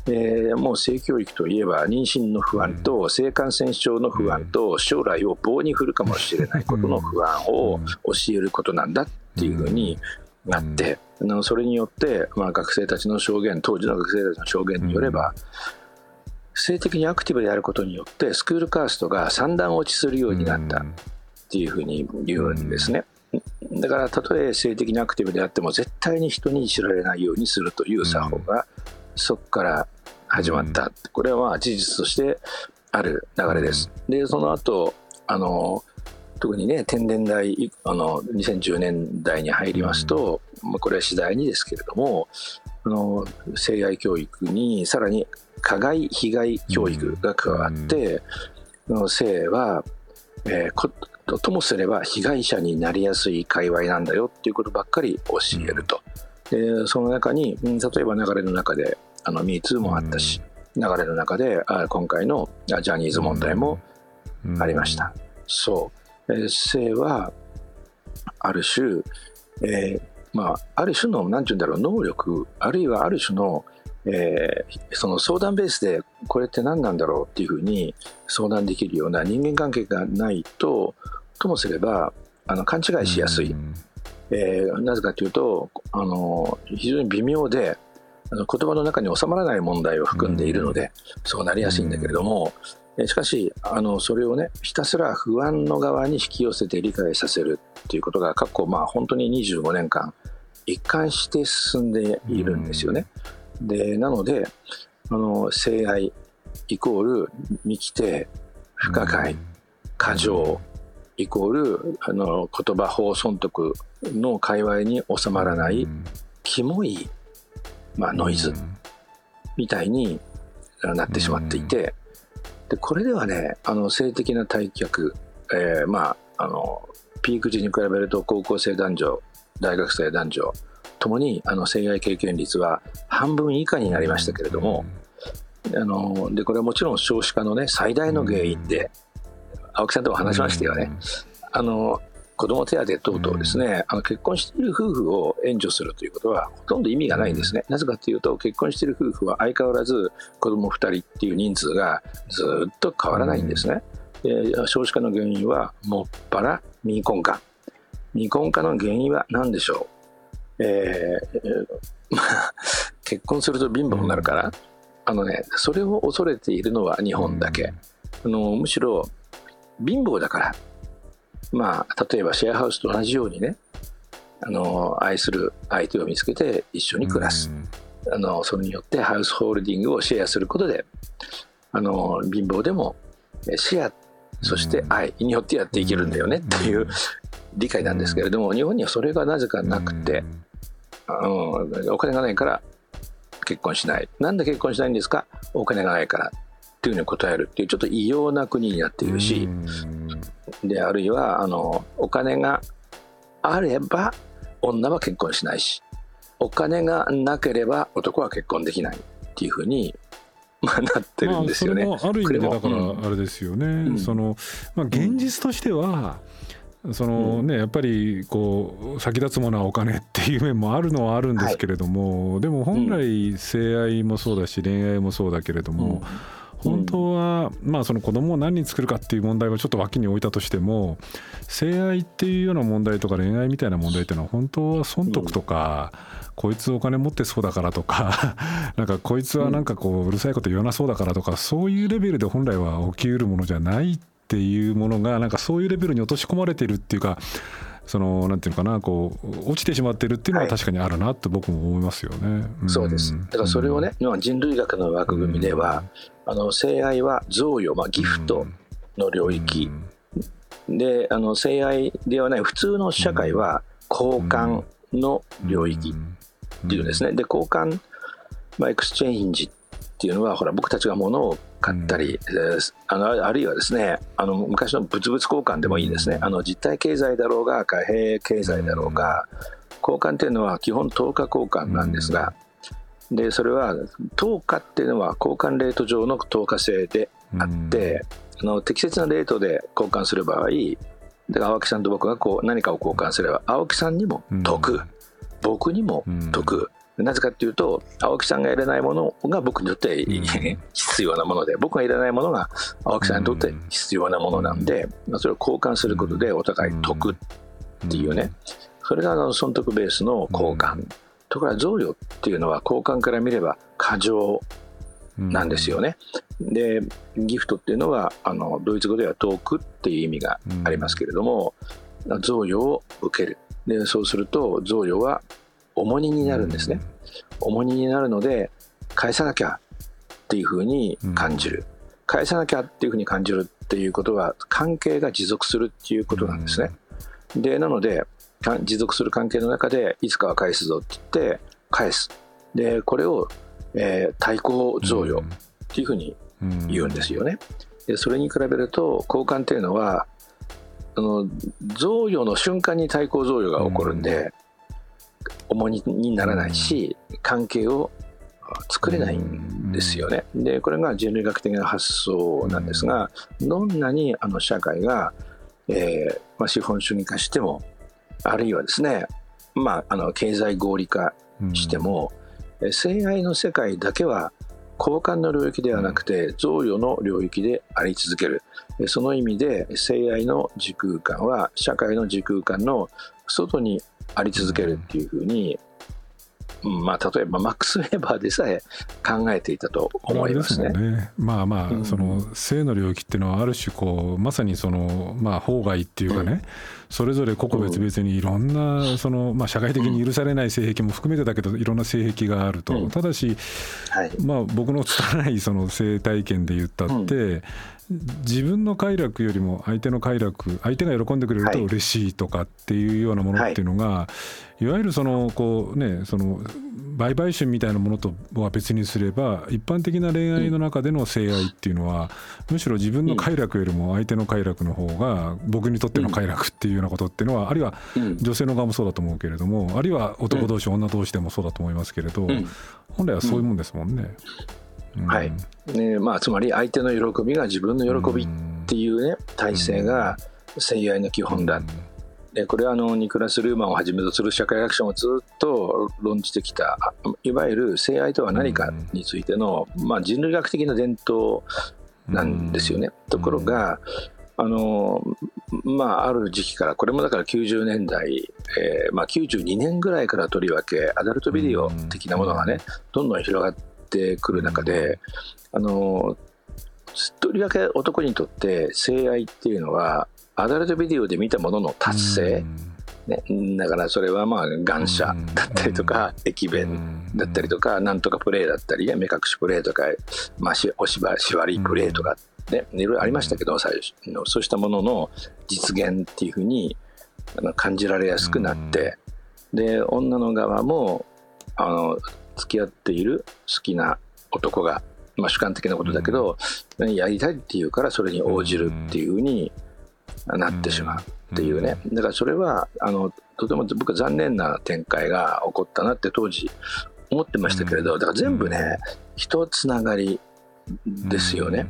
でもう性教育といえば妊娠の不安と性感染症の不安と将来を棒に振るかもしれないことの不安を教えることなんだっていうふうになって、あのそれによって、まあ、学生たちの証言当時の学生たちの証言によれば、性的にアクティブであることによってスクールカーストが三段落ちするようになったっていうふうに言うんですね。だからたとえ性的にアクティブであっても絶対に人に知られないようにするという作法がそこから始まった、これはまあ事実としてある流れです。でその後あの特にね天然代あの2010年代に入りますと、まあ、これは次第にですけれどもあの性愛教育にさらに加害被害教育が加わって、その性は、えーことともすれば被害者になりやすい界隈なんだよっていうことばっかり教えると、でその中にうん例えば流れの中であの MeToo もあったし、流れの中であ今回のあジャニーズ問題もありました、そう、えー性はある種、えーまあ、ある種の何て言うんだろう能力あるいはある種の、えーその相談ベースでこれって何なんだろうっていうふうに相談できるような人間関係がないとともすればあの勘違いしやすい、えーなぜかというとあの非常に微妙であの言葉の中に収まらない問題を含んでいるので、そうなりやすいんだけれども、えーしかしあのそれをねひたすら不安の側に引き寄せて理解させるっていうことが過去まあ本当に25年間一貫して進んでいるんですよね。でなのであの性愛イコール見きて不可解過剰イコールあの言葉法損得の界隈に収まらないキモい、まあ、ノイズみたいになってしまっていて、でこれではねあの性的な退却、えーまああのピーク時に比べると高校生男女大学生男女ともにあの性愛経験率は半分以下になりましたけれども、あのでこれはもちろん少子化のね最大の原因で、青木さんとも話しましたよね。あの子ども手当等々ですね、あの結婚している夫婦を援助するということはほとんど意味がないんですね、なぜかというと結婚している夫婦は相変わらず子ども2人っていう人数がずっと変わらないんですね、で少子化の原因はもっぱら未婚化。未婚化の原因は何でしょう、えー、まあ、結婚すると貧乏になるから、あのね、それを恐れているのは日本だけ、あのむしろ貧乏だからまあ、例えばシェアハウスと同じようにねあの愛する相手を見つけて一緒に暮らす、あのそれによってハウスホールディングをシェアすることであの貧乏でもシェアそして愛によってやっていけるんだよねっていう理解なんですけれども日本にはそれがなぜかなくて、うん、お金がないから結婚しない。なんで結婚しないんですか？お金がないからっていうふうに答えるっていうちょっと異様な国になっているし、であるいはあのお金があれば女は結婚しないしお金がなければ男は結婚できないっていうふうにまあ、なってるんですよね。まあ、ある意味でだからあれですよね。うん、そのまあ現実としては、そのね、やっぱりこう先立つものはお金っていう面もあるのはあるんですけれども、はい、でも本来性愛もそうだし恋愛もそうだけれども、本当は、まあその子供を何人作るかっていう問題はちょっと脇に置いたとしても性愛っていうような問題とか恋愛みたいな問題っていうのは本当は損得とか、こいつお金持ってそうだからとか <laughs> なんかこいつはなんかこううるさいこと言わなそうだからとかそういうレベルで本来は起きうるものじゃないっていうものがなんかそういうレベルに落とし込まれているっていうかそのなんていうのかなこう落ちてしまってるっていうのは確かにあるなって僕も思いますよね。はい、そうです。だからそれをね、うん、人類学の枠組みでは、あの性愛は贈与、まあ、ギフトの領域、であの性愛ではない普通の社会は交換の領域っていうんですね。で交換、まあ、 exchange っていうのはほら僕たちが物を買ったり、うん、あのあるいはですねあの昔の物々交換でもいいですね、あの実体経済だろうが貨幣経済だろうが、交換っていうのは基本等価交換なんですが、でそれは等価っていうのは交換レート上の等価性であって、あの適切なレートで交換する場合だから青木さんと僕がこう何かを交換すれば青木さんにも得、僕にも得、なぜかっていうと青木さんがいらないものが僕にとって、必要なもので僕がいらないものが青木さんにとって必要なものなんで、まあ、それを交換することでお互い得っていうね、それがあの損得ベースの交換、ところが贈与っていうのは交換から見れば過剰なんですよね。でギフトっていうのはあのドイツ語では遠くっていう意味がありますけれども、贈与を受ける。でそうすると贈与は重荷になるんですね、重荷になるので返さなきゃっていうふうに感じる、返さなきゃっていうふうに感じるっていうことは関係が持続するっていうことなんですね、でなので持続する関係の中でいつかは返すぞって言って返す。でこれを、えー、対抗贈与っていうふうに言うんですよね、でそれに比べると交換っていうのはあの贈与の瞬間に対抗贈与が起こるんで、重荷にならないし関係を作れないんですよね。でこれが人類学的な発想なんですがどんなにあの社会が、えーまあ、資本主義化してもあるいはですね、まあ、あの経済合理化しても、うん、性愛の世界だけは交換の領域ではなくて贈与の領域であり続ける。その意味で性愛の時空間は社会の時空間の外にあり続けるっていうふうに、まあ、例えばマックス・ウェーバーでさえ考えていたと思いますね。すね。まあまあ、うん、その性の領域っていうのはある種こうまさにその、まあ、法外っていうかね、うん、それぞれ個々別々にいろんなその、まあ、社会的に許されない性癖も含めてだけどいろんな性癖があると、うん、ただし、はい、まあ、僕の拙いその性体験で言ったって、自分の快楽よりも相手の快楽相手が喜んでくれると嬉しいとかっていうようなものっていうのが、はい、いわゆるそのこうねその売買春みたいなものとは別にすれば一般的な恋愛の中での性愛っていうのは、むしろ自分の快楽よりも相手の快楽の方が僕にとっての快楽っていうようなことっていうのはあるいは女性の側もそうだと思うけれどもあるいは男同士女同士でもそうだと思いますけれど、本来はそういうもんですもんね。はい。ねまあ、つまり相手の喜びが自分の喜びっていうね体制が性愛の基本だ。っでこれはあのニクラス・ルーマンをはじめとする社会学者もずっと論じてきたいわゆる性愛とは何かについての、まあ、人類学的な伝統なんですよね。ところがあのまあ、ある時期からこれもだから90年代、えーまあ、92年ぐらいからとりわけアダルトビデオ的なものがねどんどん広がってくる中であのとりわけ男にとって性愛っていうのはアダルトビデオで見たものの達成、ね、だからそれはまあ願者だったりとか駅弁だったりとかなんとかプレーだったり目隠しプレーとか、まあ、お芝縛りプレーとかねいろいろありましたけど最初のそうしたものの実現っていうふうに感じられやすくなってで女の側もあの付き合っている好きな男が、まあ、主観的なことだけど、やりたいっていうからそれに応じるっていうふうになってしまうっていうね。だからそれはあのとても僕は残念な展開が起こったなって当時思ってましたけれどだから全部ね人つながりですよね。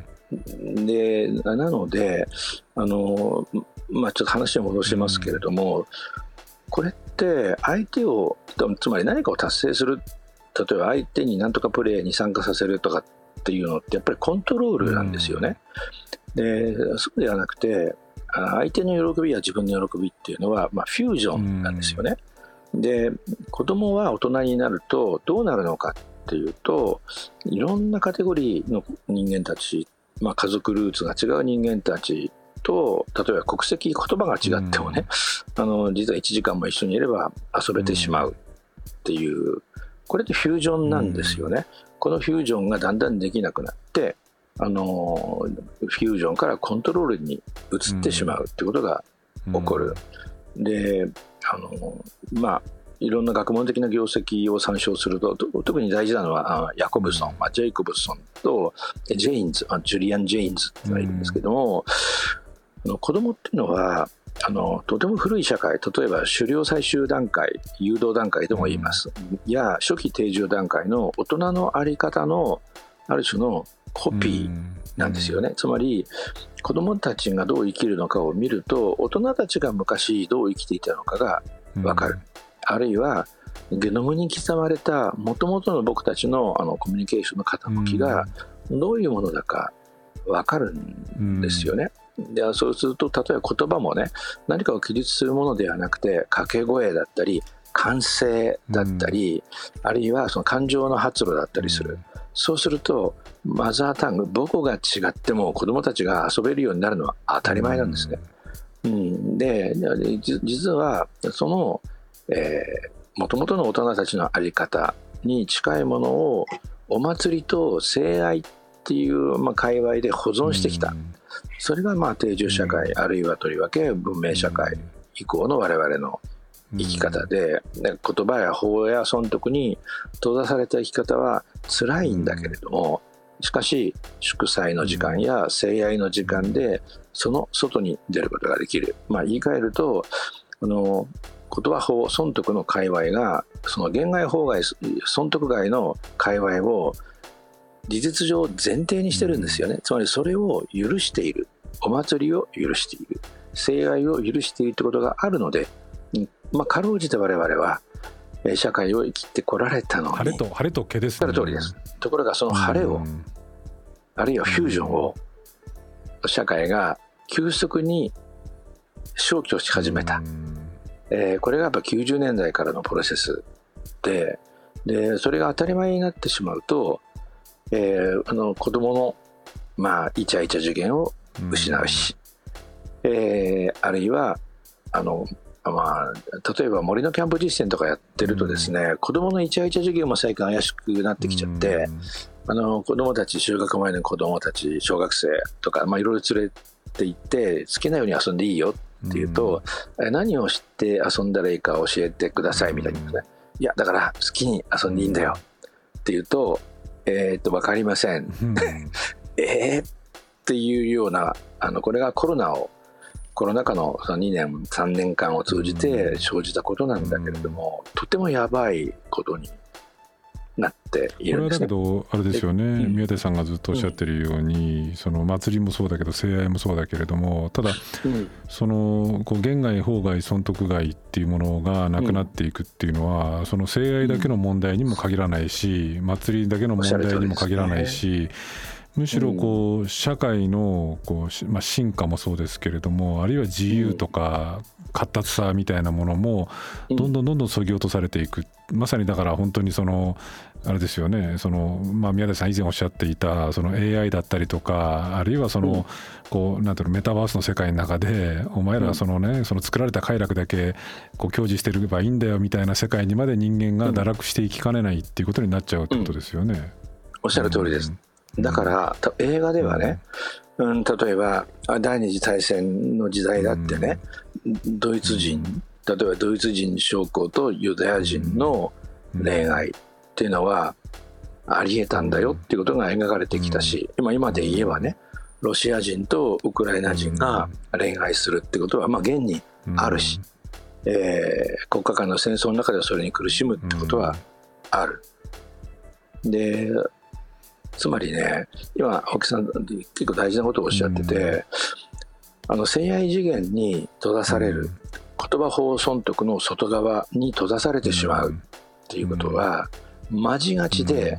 でなのであの、まあ、ちょっと話を戻しますけれども、これって相手をつまり何かを達成する例えば相手に何とかプレーに参加させるとかっていうのってやっぱりコントロールなんですよね。でそうではなくて相手の喜びや自分の喜びっていうのは、まあ、フュージョンなんですよね。で子供は大人になるとどうなるのかっていうといろんなカテゴリーの人間たち、まあ、家族ルーツが違う人間たちと例えば国籍言葉が違ってもね、あの実は1時間も一緒にいれば遊べてしまうっていうこれってフュージョンなんですよね。このフュージョンがだんだんできなくなってあのフュージョンからコントロールに移ってしまうってことが起こる。であのまあいろんな学問的な業績を参照すると特に大事なのはヤコブソン、まあ、ジェイコブソンとジェインズジュリアン・ジェインズっていうのがいるんですけども、あの子供っていうのはあのとても古い社会例えば狩猟採集段階誘導段階でも言います、や初期定住段階の大人の在り方のある種のコピーなんですよね、つまり子どもたちがどう生きるのかを見ると大人たちが昔どう生きていたのかが分かる、あるいはゲノムに刻まれたもともとの僕たちのあのコミュニケーションの傾きがどういうものだか分かるんですよね。でそうすると例えば言葉もね何かを記述するものではなくて掛け声だったり感性だったり、うん、あるいはその感情の発露だったりする、うん、そうするとマザータング母語が違っても子どもたちが遊べるようになるのは当たり前なんですね。うん、で実はそのもともとの大人たちの在り方に近いものをお祭りと性愛っていう、まあ、界隈で保存してきた。それがまあ定住社会、あるいはとりわけ文明社会以降の我々の生き方で、言葉や法や損得に閉ざされた生き方は辛いんだけれども、しかし祝祭の時間や聖愛の時間でその外に出ることができる、まあ、言い換えるとあの言葉法損得の界隈がその限界法外損得外の界隈を事実上前提にしてるんですよね、つまりそれを許している。お祭りを許している。聖愛を許しているってことがあるのでまあ、かろうじて我々は社会を生きてこられたのに晴れと晴れと毛ですね。通りです。ところがその晴れを、あるいはフュージョンを社会が急速に消去し始めた、えー、これがやっぱ90年代からのプロセスででそれが当たり前になってしまうと、えー、あの子供のまあイチャイチャ受験を失うし、えー、あるいはあのまあ、例えば森のキャンプ実践とかやってるとですね、うん、子どものイチャイチャ授業も最近怪しくなってきちゃって、うん、あの子どもたち就学前の子どもたち小学生とか、まあ、いろいろ連れて行って好きなように遊んでいいよっていうと、うん、何を知って遊んだらいいか教えてくださいみたいに言うん。ですね、いやだから好きに遊んでいいんだよっていうとえー、っと分かりません、<laughs> えーっていうようなあのこれがコロナをコロナ禍のその2年3年間を通じて生じたことなんだけれども、とてもやばいことになっていこれはだけるんですね。どあれですよね、うん。宮田さんがずっとおっしゃってるように、その祭りもそうだけど性愛もそうだけれどもただうん。そのこう言外法外損得外っていうものがなくなっていくっていうのは、その性愛だけの問題にも限らないし、祭りだけの問題にも限らないし、むしろこう社会のこうし、まあ、進化もそうですけれどもあるいは自由とか活発さみたいなものもうん。どんどんどんどんそぎ落とされていく。まさにだから本当にそのあれですよねその、まあ、宮台さん以前おっしゃっていたその AI だったりとかあるいはその、うん。こうなんていうのメタバースの世界の中でお前らそのね、その作られた快楽だけこう享受してればいいんだよみたいな世界にまで人間が堕落していきかねないっていうことになっちゃうってことですよね。おっしゃる通りです。だからた映画ではね、うん、例えばあ第二次大戦の時代だってね、ドイツ人、例えばドイツ人将校とユダヤ人の恋愛っていうのはありえたんだよっていうことが描かれてきたし、今今で言えばねロシア人とウクライナ人が恋愛するってことはまあ現にあるし、えー国家間の戦争の中でそれに苦しむってことはある。でつまりね今青木さん結構大事なことをおっしゃってて、あの性愛次元に閉ざされる、言葉法損得の外側に閉ざされてしまうっていうことは、まじがちで、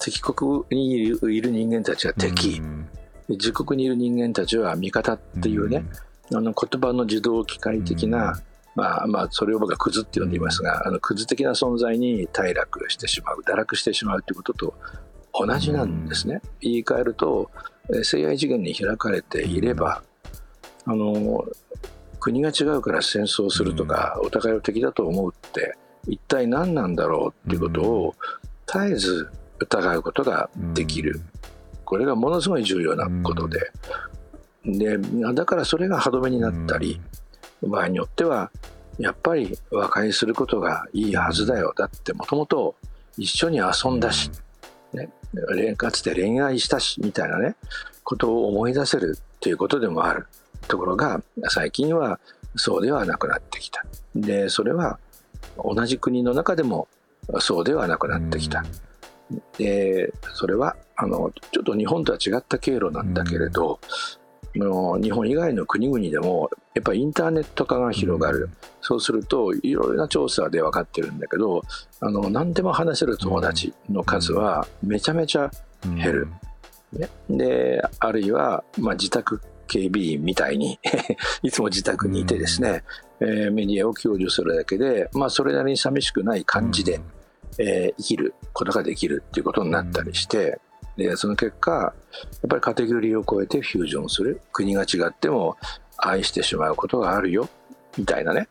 敵国にいる人間たちは敵、うん。自国にいる人間たちは味方っていうね、あの言葉の自動機械的な、まあまあそれを僕はクズって呼んでいますが、あのクズ的な存在に退落してしまう堕落してしまうということと同じなんですね、言い換えるとえー性愛次元に開かれていれば、あの国が違うから戦争するとか、お互いを敵だと思うって一体何なんだろうっていうことを絶えず疑うことができる、これがものすごい重要なことで、でだからそれが歯止めになったり、場合によってはやっぱり和解することがいいはずだよ。だってもともと一緒に遊んだし、かつて恋愛したしみたいなねことを思い出せるっていうことでもあるところが最近はそうではなくなってきた。でそれは同じ国の中でもそうではなくなってきた、でそれはあのちょっと日本とは違った経路なんだけれど、あの日本以外の国々でもやっぱりインターネット化が広がる、そうするといろいろな調査で分かってるんだけどあの何でも話せる友達の数はめちゃめちゃ減る、ね、であるいは、まあ、自宅警備員みたいに <laughs> いつも自宅にいてですね、えーメディアを享受するだけで、まあ、それなりに寂しくない感じで、えー生きることができるっていうことになったりして、でその結果やっぱりカテゴリーを超えてフュージョンする。国が違っても愛してしまうことがあるよ。みたいなね、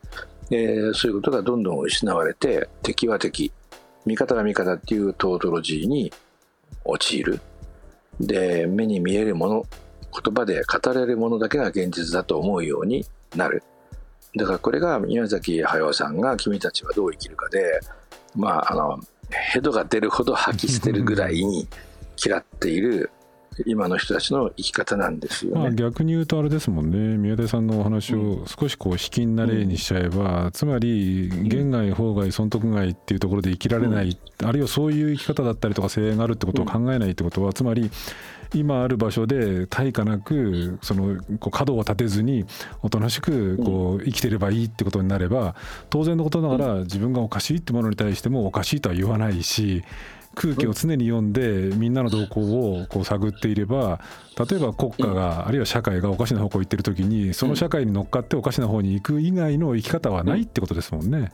えーそういうことがどんどん失われて敵は敵。味方は味方っていうトートロジーに陥る。で目に見えるもの言葉で語れるものだけが現実だと思うようになる。だからこれが宮崎駿さんが「君たちはどう生きるかで」まああのヘドが出るほど吐き捨てるぐらいに嫌っている今の人たちの生き方なんですよまあ、ね。逆に言うとあれですもんね。宮出さんのお話を少しこう卑近な例にしちゃえば、つまり言外法外損得外っていうところで生きられない、あるいはそういう生き方だったりとか性があるってことを考えないってことは、つまり今ある場所で対価なくそのこう角を立てずにおとなしくこう生きてればいいってことになれば当然のことながら自分がおかしいってものに対してもおかしいとは言わないし空気を常に読んでみんなの動向をこう探っていれば例えば国家があるいは社会がおかしな方向に行ってる時にその社会に乗っかっておかしな方に行く以外の生き方はないってことですもんね。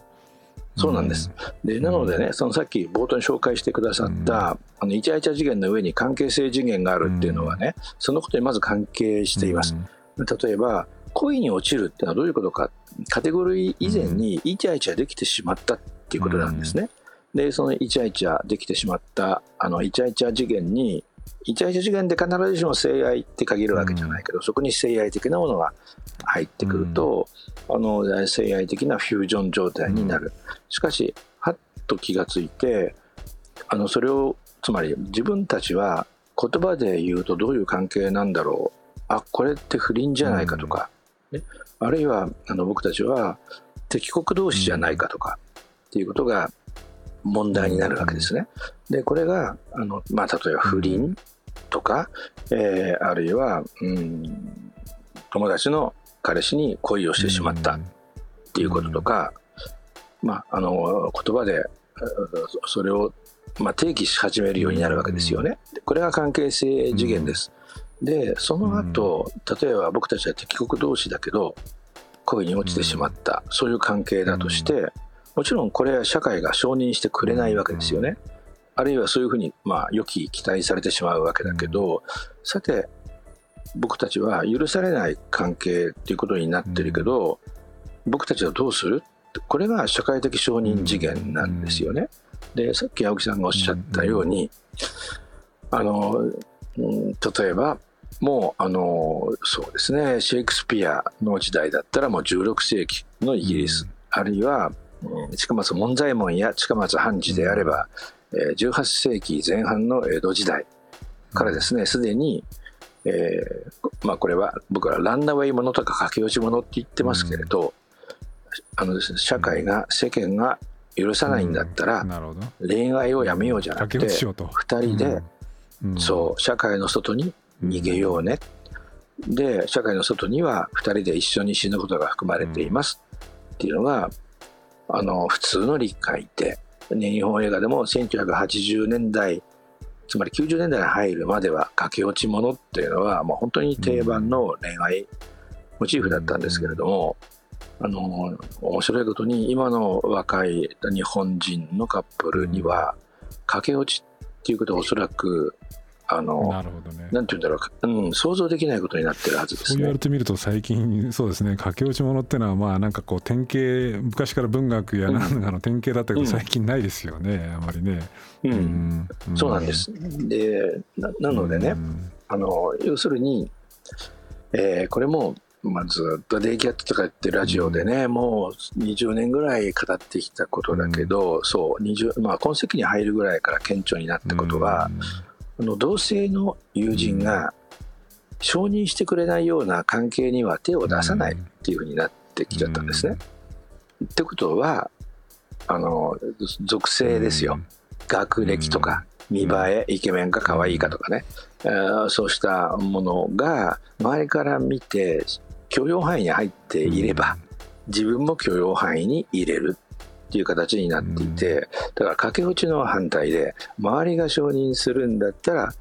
そうなんです。でなのでね、そのさっき冒頭に紹介してくださった、あのイチャイチャ次元の上に関係性次元があるっていうのはね、そのことにまず関係しています。例えば恋に落ちるっていうのはどういうことか。カテゴリー以前にイチャイチャできてしまったっていうことなんですね。でそのイチャイチャできてしまったあのイチャイチャ次元にイチャイチャ次元で必ずしも性愛って限るわけじゃないけど、そこに性愛的なものが入ってくると、あの性愛的なフュージョン状態になる。しかしはっと気がついてあのそれをつまり自分たちは言葉で言うとどういう関係なんだろう。あこれって不倫じゃないかとか、ね、あるいはあの僕たちは敵国同士じゃないかとか、っていうことが問題になるわけですね。でこれがあの、まあ、例えば不倫とか、えー、あるいは、うん、友達の彼氏に恋をしてしまったっていうこととか、まあ、あの言葉でそれを、まあ、提起し始めるようになるわけですよね。これが関係性次元です。でその後、例えば僕たちは敵国同士だけど恋に落ちてしまった、そういう関係だとして、もちろんこれは社会が承認してくれないわけですよね。あるいはそういうふうに、まあ、良き期待されてしまうわけだけど、さて僕たちは許されない関係っていうことになってるけど、僕たちはどうするこれが社会的承認次元なんですよね。でさっき青木さんがおっしゃったように、あの、うん、例えばもうあのそうですねシェイクスピアの時代だったらもう16世紀のイギリス、あるいは近松門左衛門や近松判事であれば、18世紀前半の江戸時代からですねすでに、えーまあ、これは僕らランナウェイものとか駆け落ちものって言ってますけれど、あのね、社会が世間が許さないんだったら、恋愛をやめようじゃなくて2人で、そう社会の外に逃げようね、で社会の外には2人で一緒に死ぬことが含まれていますっていうのがあの普通の理解で、ね、日本映画でも1980年代つまり90年代に入るまでは駆け落ちものっていうのはもう本当に定番の恋愛モチーフだったんですけれども、あの面白いことに今の若い日本人のカップルには駆け落ちっていうことはおそらくあのなるほど、ね、なんて言うんだろう、うん、想像できないことになってるはずですね。そう言われてみると最近そうですね。駆け落ちものっていうのはまあなんかこう典型昔から文学やなんかの典型だったけど、最近ないですよねあまりね。うん、うん、そうなんです。でななのでね、あの要するに、えー、これもまあ、ずっとデイキャットとか言ってラジオでね、うん、もう20年ぐらい語ってきたことだけど、うん、そう20、まあ、今世紀に入るぐらいから顕著になったことは、うん、の同性の友人が承認してくれないような関係には手を出さないっていうふうになってきちゃったんですね。ってことはあの属性ですよ、学歴とか見栄えイケメンか可愛いかとかね、えー、そうしたものが周りから見て許容範囲に入っていれば、自分も許容範囲に入れるっていう形になっていて、だから駆け落ちの反対で、周りが承認するんだったら、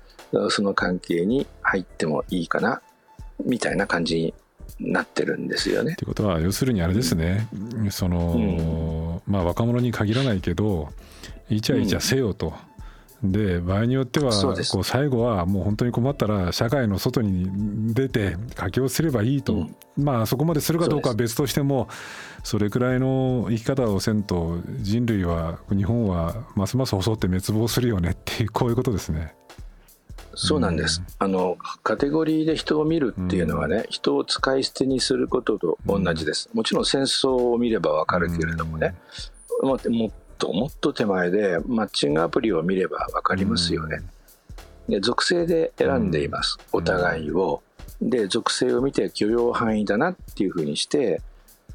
その関係に入ってもいいかな、みたいな感じになってるんですよね。ってことは、要するにあれですね、その、うん、まあ若者に限らないけど、イチャイチャせよと。うんで場合によってはこう最後はもう本当に困ったら社会の外に出て活用すればいいと、うん、まあそこまでするかどうかは別としてもそれくらいの生き方をせんと人類は日本はますます細って滅亡するよねっていう <laughs> こういうことですね。そうなんです、うん、あのカテゴリーで人を見るっていうのはね、うん、人を使い捨てにすることと同じです、もちろん戦争を見ればわかるけれどもね、もうともっと手前でマッチングアプリを見れば分かりますよね。で属性で選んでいます、お互いを。で属性を見て許容範囲だなっていうふうにして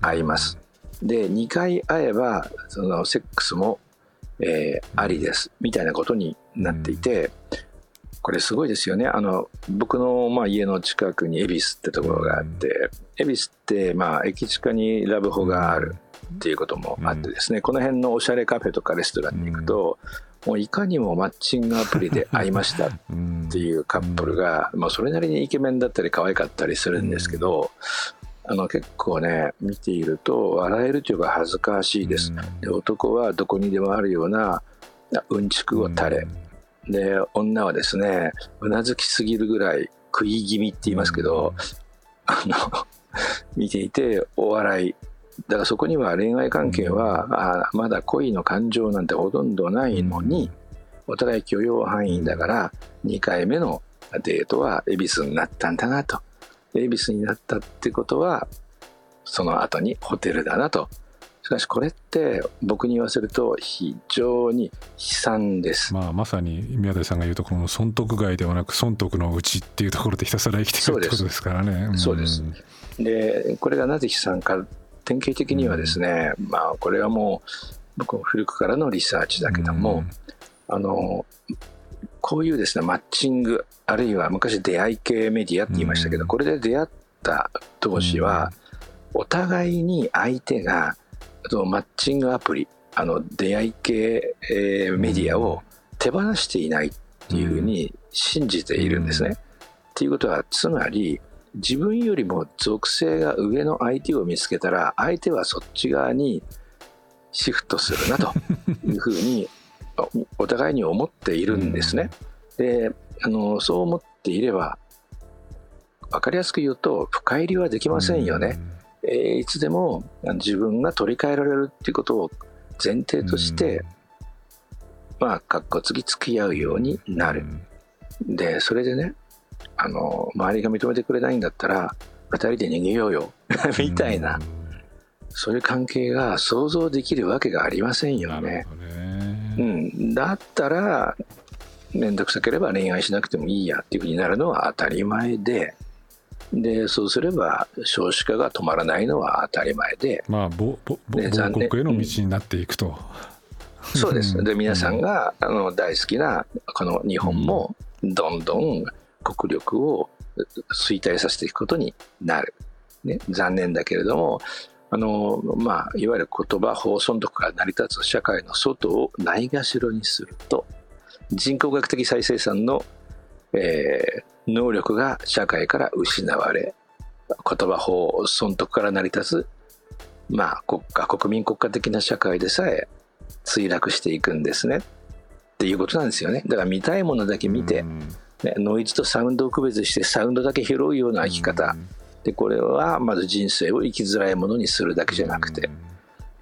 会います。で2回会えばそのセックスも、えー、ありですみたいなことになっていて、これすごいですよねあの僕のまあ家の近くに恵比寿ってところがあって恵比寿ってまあ駅近にラブホがある。っていうこともあってですね、この辺のおしゃれカフェとかレストランに行くと、もういかにもマッチングアプリで会いましたっていうカップルが、まあ、それなりにイケメンだったり可愛かったりするんですけど、あの結構ね見ていると笑えるというか恥ずかしいです、で男はどこにでもあるようなうんちくを垂れ、で女はですねうなずきすぎるぐらい食い気味って言いますけど、あの <laughs> 見ていてお笑いだからそこには恋愛関係は、あまだ恋の感情なんてほとんどないのに、お互い許容範囲だから2回目のデートは恵比寿になったんだなと。恵比寿になったってことはその後にホテルだなと。しかしこれって僕に言わせると非常に悲惨です、まあ、まさに宮台さんが言うとこの損得外ではなく損得のうちっていうところでひたすら生きてるってことですからね。そうです、でこれがなぜ悲惨か典型的にはですね、まあ、これはもう僕も古くからのリサーチだけども、あのこういうですねマッチングあるいは昔出会い系メディアって言いましたけど、これで出会った同士は、お互いに相手がマッチングアプリあの出会い系、えー、メディアを手放していないっていうふうに信じているんですね。っていうことはつまり自分よりも属性が上の相手を見つけたら相手はそっち側にシフトするなというふうに <laughs> お互いに思っているんですね。であのそう思っていれば分かりやすく言うと深入りはできませんよね。えー、いつでも自分が取り替えられるっていうことを前提として、まあかっこつき付き合うようになる。でそれでねあの周りが認めてくれないんだったら2人で逃げようよ <laughs> みたいな、そういう関係が想像できるわけがありませんよね。うん、だったら面倒くさければ恋愛しなくてもいいやっていうふうになるのは当たり前で。でそうすれば少子化が止まらないのは当たり前で、まあ、ぼぼね、亡国への道になっていくと。うん、そうです。で皆さんが、あの大好きなこの日本もどんどん国力を衰退させていくことになる、ね、残念だけれどもあの、まあ、いわゆる言葉法損得から成り立つ社会の外をないがしろにすると人口学的再生産の、えー、能力が社会から失われ言葉法損得から成り立つ、まあ、国家国民国家的な社会でさえ墜落していくんですね。っていうことなんですよね。だから見たいものだけ見て、ね、ノイズとサウンドを区別してサウンドだけ拾うような生き方、でこれはまず人生を生きづらいものにするだけじゃなくて、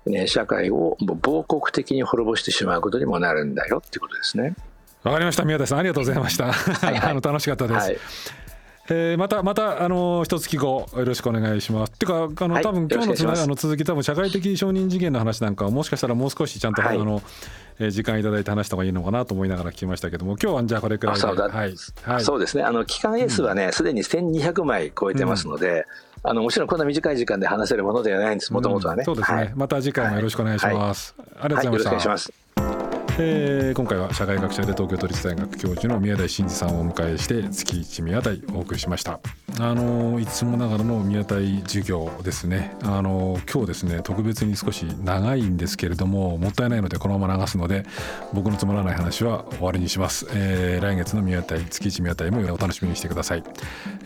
ね、社会を亡国的に滅ぼしてしまうことにもなるんだよっていうことですね。わかりました宮田さんありがとうございました。はいはい、<laughs> あの楽しかったです。はいえー、またまたあの一月後よろしくお願いします。っていうかあの、はい、多分今日のつなあの続き多分社会的承認事件の話なんかはもしかしたらもう少しちゃんと、はい、あの、えー、時間いただいて話した方がいいのかなと思いながら聞きましたけども今日はじゃあこれくらいで。そう,、はい。はい、そうですね。あの期間 S はねすで、に1200枚超えてますので、うん、あのもちろんこんな短い時間で話せるものではないんです。もともとはね、そうですね、また次回もよろしくお願いします、ありがとうございました。えー、今回は社会学者で東京都立大学教授の宮台真司さんをお迎えして月一宮台お送りしました。あのいつもながらの宮台授業ですね。あの今日ですね特別に少し長いんですけれどももったいないのでこのまま流すので僕のつまらない話は終わりにします、えー、来月の宮台月一宮台もお楽しみにしてください、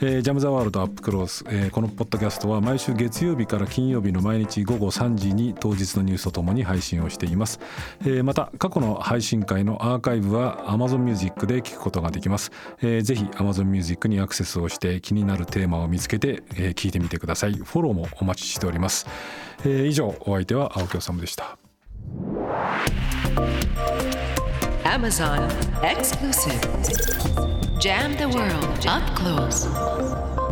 えー、ジャム・ザ・ワールドアップクロース、えー、このポッドキャストは毎週月曜日から金曜日の毎日午後3時に当日のニュースとともに配信をしています、えー、また過去の配信会のアーカイブは Amazon Music で聞くことができます、えー、ぜひ Amazon Music にアクセスをして気になるテーマを見つけて、えー、聞いてみてください。フォローもお待ちしております、えー、以上お相手は青木治でした。Amazon Exclusive. Jam the World Up Close.